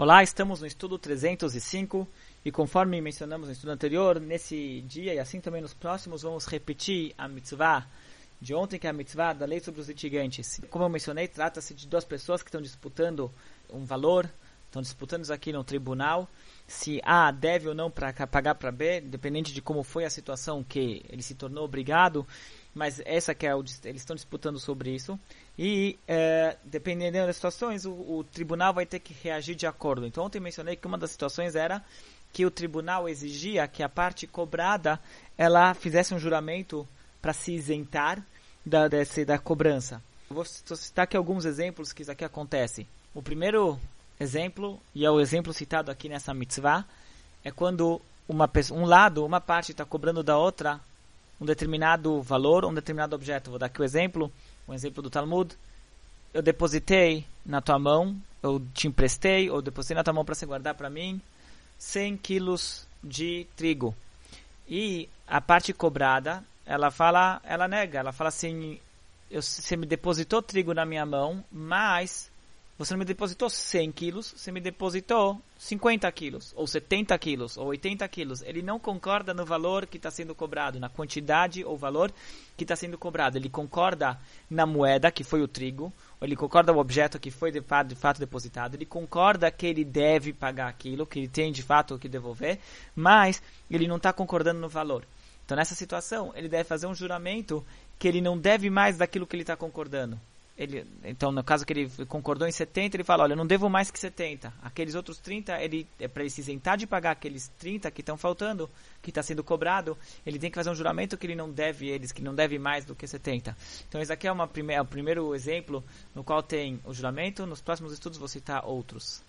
Olá, estamos no estudo 305 e conforme mencionamos no estudo anterior, nesse dia e assim também nos próximos, vamos repetir a mitzvah de ontem, que é a mitzvah da lei sobre os litigantes. Como eu mencionei, trata-se de duas pessoas que estão disputando um valor, estão disputando isso aqui no tribunal, se A deve ou não pra, pagar para B, dependente de como foi a situação que ele se tornou obrigado, mas essa que é o, eles estão disputando sobre isso e é, dependendo das situações o, o, tribunal vai ter que reagir de acordo. Então ontem mencionei que uma das situações era que o tribunal exigia que a parte cobrada ela fizesse um juramento para se isentar da, desse, da cobrança. Eu vou citar aqui alguns exemplos que isso aqui acontece. O primeiro exemplo, e é o exemplo citado aqui nessa mitzvah, é quando uma, um lado, uma parte está cobrando da outra um determinado valor, um determinado objeto. Vou dar aqui o um exemplo, um exemplo do Talmud. Eu depositei na tua mão, eu te emprestei, ou depositei na tua mão para você guardar para mim 100 quilos de trigo. E a parte cobrada, ela fala, ela nega, ela fala assim, eu, você me depositou trigo na minha mão, mas você não me depositou 100 quilos, você me depositou 50 quilos, ou 70 quilos, ou 80 quilos. Ele não concorda no valor que está sendo cobrado, na quantidade ou valor que está sendo cobrado. Ele concorda na moeda, que foi o trigo, ele concorda no objeto que foi de fato, de fato depositado. Ele concorda que ele deve pagar aquilo, que ele tem de fato que devolver, mas ele não está concordando no valor. Então, nessa situação, ele deve fazer um juramento que ele não deve mais daquilo que ele está concordando ele, então no caso que ele concordou em 70, ele fala, olha, eu não devo mais que 70. Aqueles outros 30, ele é para ele se isentar de pagar aqueles 30 que estão faltando, que está sendo cobrado, ele tem que fazer um juramento que ele não deve eles, que não deve mais do que 70. Então esse aqui é, uma é o primeiro exemplo no qual tem o juramento, nos próximos estudos vou citar outros.